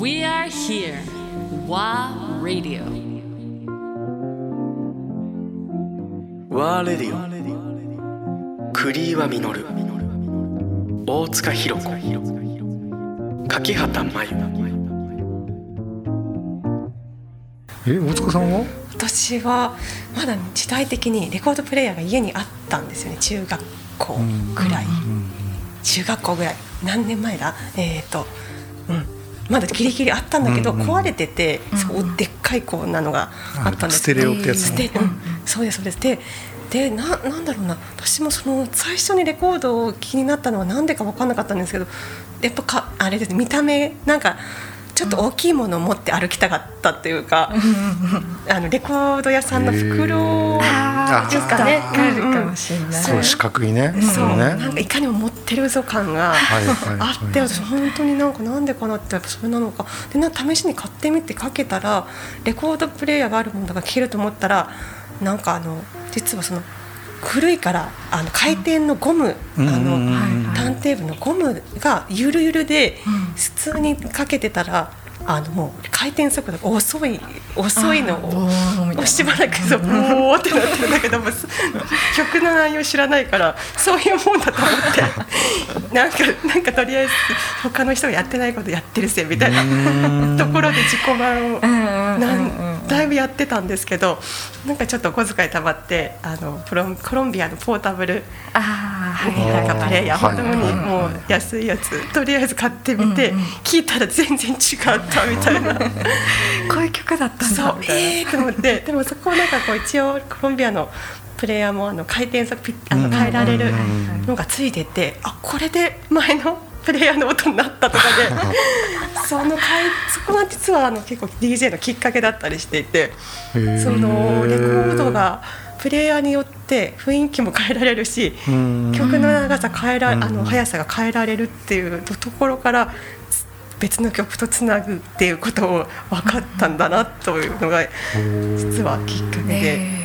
We are here. WA Radio. ワーレディオ栗岩実大塚弘子。柿畑真由え大塚さんは？私はまだ時代的にレコードプレーヤーが家にあったんですよね中学校ぐらい、中学校ぐらい。何年前だ？えっ、ー、とうんまだギリギリあったんだけど、うんうん、壊れてて、そうでっかいこうなのがあったんです。ステレオってやつ、ね、うん、そうですそうです。ででななんだろうな。私もその最初にレコードを気になったのは何でか分かんなかったんですけどやっぱかあれです見た目なんかちょっと大きいものを持って歩きたかったっていうか、あのレコード屋さんの袋ですかね。そう四角いね。そうね。なんかいかにも持ってるぞ感があって、私本当になんかなんでかなってやっぱそれなのか。でな試しに買ってみてかけたらレコードプレーヤーがあるものが聞けると思ったらなんかあの実はその。古いからあの回転のゴム、あのターンテーブルのゴムがゆるゆるで普通にかけてたらあのもう回転速度が遅い遅いのをしばらくそうボーってなってるんだけども 曲の内容知らないからそういうもんだと思って。なんかなんかとりあえず他の人がやってないことやってるせみたいなところで自己満をなんだいぶやってたんですけどなんかちょっとお小遣いたまってあのコロコロンビアのポータブルなんかプレイヤー本当にもう安いやつ。とりあえず買ってみて聞いたら全然違ったみたいな。こういう曲だったんだ。そうええー、と思って。でもそこをなんかこう一応コロンビアのプレイヤーもあの回転速ピあの変えられるのがついててあこれで前のプレイヤーの音になったとかで。そのそこが実はあの結構 DJ のきっかけだったりしていてそのレコードがプレイヤーによって雰囲気も変えられるし曲の長さ変えらあの速さが変えられるっていうところから別の曲とつなぐっていうことを分かったんだなというのが実はきっかけで。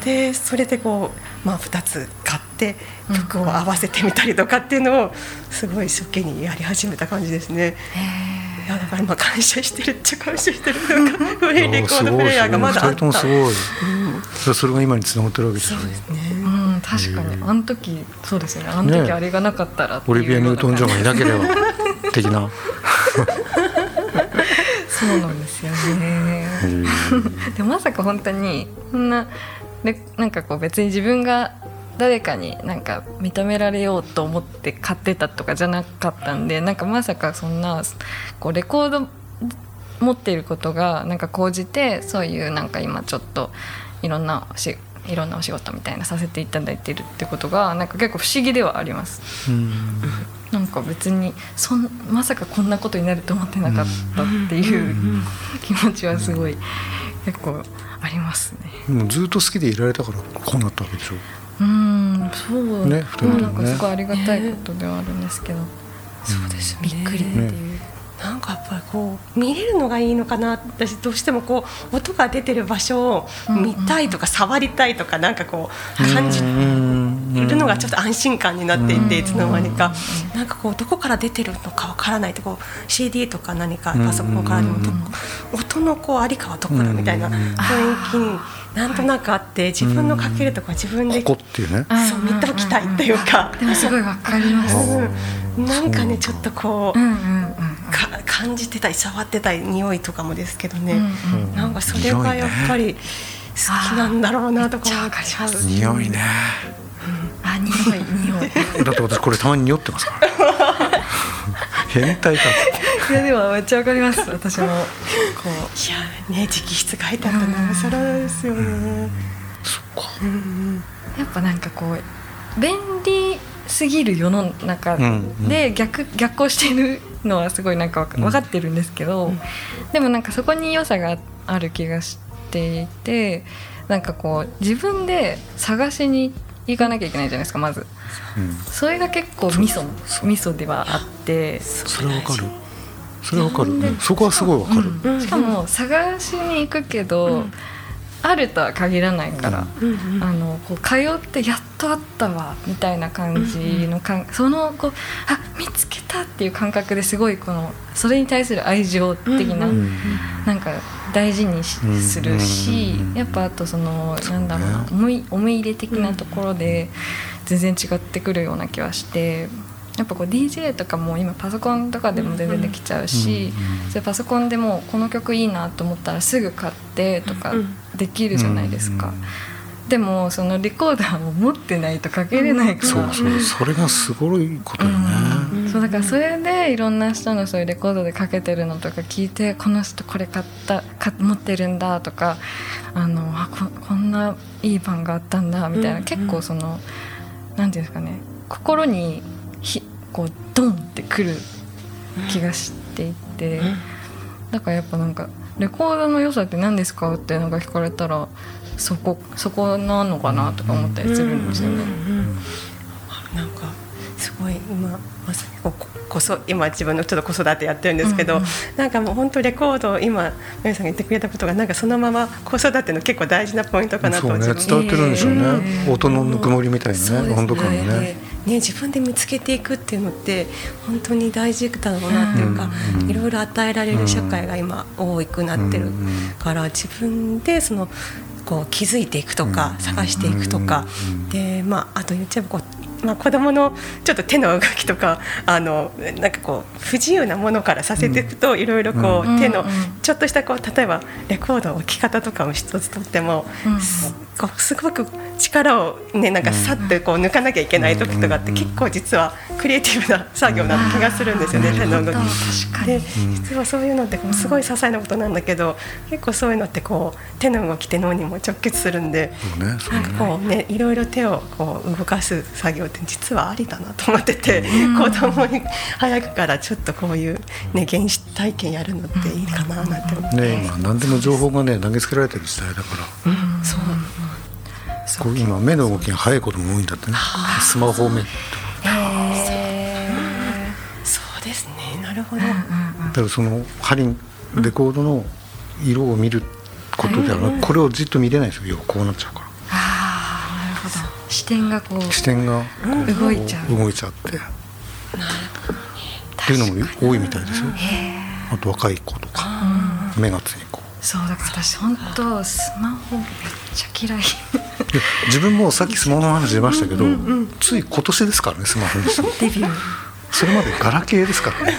でそれでこう、まあ、2つ買って曲を合わせてみたりとかっていうのをすごい一生懸命やり始めた感じですね。いやだから今感謝してるっちゃ感謝してるなんか古いレコードプレーヤーがまだあった。それが今につながってるわけですね。そうですね。うん、確かにあの時そうですね。あの時あれがなかったら、ね、オリビア・ニュートン・ジョンがいなければ的な。そうなんですよね。でまさか本当にこんなでなんかこう別に自分が誰かになんか認められようと思って買ってたとかじゃなかったんでなんかまさかそんなこうレコード持っていることがなんか講じてそういうなんか今ちょっといろんなしいろんなお仕事みたいなさせていただいてるってことがなんか結構不思議ではあります。うんなんか別にそんまさかこんなことになると思ってなかったっていう気持ちはすごい結構ありますね。もうずっと好きでいられたからこうなったわけでしょ？うんそうね、ね。なんかすごいありがたいことではあるんですけど、そうですびっくりっていう。ねなんかやっぱりこう見れるのがいいのかな私どうしてもこう音が出てる場所を見たいとか触りたいとかなんかこう感じるのがちょっと安心感になっていていつの間にか。なんかこうどこから出てるのかわからないとこう CD とか何かパソコンからでも音のこうありかはどこだみたいな雰囲気になんとなくあって自分のかけるとか自分でここっていうね。そう見ておきたいっていうか。でもすごいわかります。なんかねちょっとこうか感じてたり触ってたり匂いとかもですけどね、うんうん、なんかそれがやっぱり好きなんだろうなとか思っちゃう。匂いね、うん、あ匂い匂い。だって私これたまに匂ってますから。変態かいやでもめっちゃわかります。私もこう。いやね直筆書いてあったなおさらですよね、そっか、やっぱなんかこう便利すぎる世の中で逆,、逆行してるのはすごいなんか分かってるんですけど、うん、でもなんかそこに良さがある気がしていてなんかこう自分で探しに行かなきゃいけないじゃないですかまず、うん、それが結構ミソミソではあって。それはわかる。それはわかる、そこはすごいわかる、うん、しかも探しに行くけど、あるとは限らないから、あのこう通ってやっとあったわみたいな感じのかん、そのこうあ見つけたっていう感覚ですごいこのそれに対する愛情的な、なんか大事にしするし、やっぱあとそのなんだろうな思い思い入れ的なところで全然違ってくるような気はして。やっぱこう DJ とかも今パソコンとかでも全然できちゃうし、それパソコンでもこの曲いいなと思ったらすぐ買ってとかできるじゃないですか。でもそのレコーダーを持ってないとかけれないから、そうそうそれがすごいことよね、そうだからそれでいろんな人のそういうレコードでかけてるのとか聞いてこの人これ買ったか持ってるんだとかあのあここんないい版があったんだみたいな、結構そのなんていうんですかね心にひこうドンってくる気がしていて、だからやっぱなんかレコードの良さって何ですかってなんか聞かれたらそこそこなのかなとか思ったりするんですよね。なんかすごい今まさにここそ今自分のちょっと子育てやってるんですけど、なんかもう本当レコード今皆さんが言ってくれたことがなんかそのまま子育ての結構大事なポイントかなとそうね伝わってるんでしょうね、音のぬくもりみたいなね温度感がね。ね、自分で見つけていくっていうのって本当に大事だろうなっていうか、いろいろ与えられる社会が今多くなってるから、自分でそのこう気づいていくとか、探していくとか、でまああと言っちゃえばこうまあ、子供のちょっと手の動きとかあのなんかこう不自由なものからさせていくと、いろいろこう、手のちょっとしたこう例えばレコード置き方とかを一つとっても、すこうすごく力をねなんかさっとこう抜かなきゃいけない時とかって結構実はクリエイティブな作業な気がするんですよね、手の動き。で実はそういうのってこうすごい些細なことなんだけど結構そういうのってこう手の動きって脳にも直結するんで。ねなんかこうねいろいろ手をこう動かす作業って実はありだなと思ってて、子供に早くからちょっとこういうね原始体験やるのっていいかななんて思って、ね今何でも情報がね投げつけられてる時代だから、そうこう今目の動きが速いことも多いんだってね。スマホ目そうですね。なるほど、だからその針レコードの色を見ることではなくこれをじっと見れないですよ。こうなっちゃうから。視点がこう視点が動いちゃう。動いちゃって。っていうのも多いみたいですよ。あと若い子とか目がついこう。そうだから私本当スマホめっちゃ嫌い。で自分もさっきスマホの話出ましたけど、つい今年ですからねスマホにしたのデビュー。それまでガラケーですからね。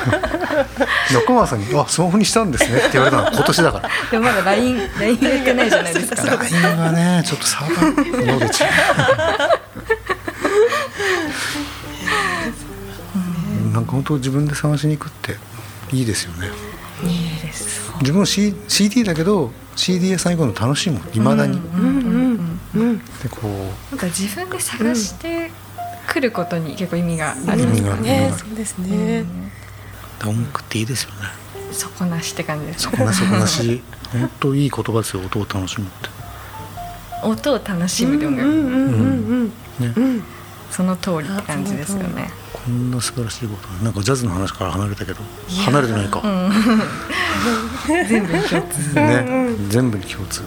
中川さんに「あスマホにしたんですね」って言われたのは今年だから。でもまだ LINE やってないじゃないですか。LINE がねちょっとサーバーので違う。なんか本当自分で探しに行くっていいですよね。いいです。自分も、C、CD だけど CD 屋さん行くの楽しいもんいまだに、でこう。なんか自分で探してくることに結構意味があります意味があるねそうですね、音楽っていいですよね。底なしって感じですそこなそこなし。本当いい言葉ですよ音を楽しむって。音を楽しむで音楽、うんうんうんね、その通りって感じですよね。こんな素晴らしいこと。なんかジャズの話から離れたけど。離れてないか、全部に共通ね、全部に共通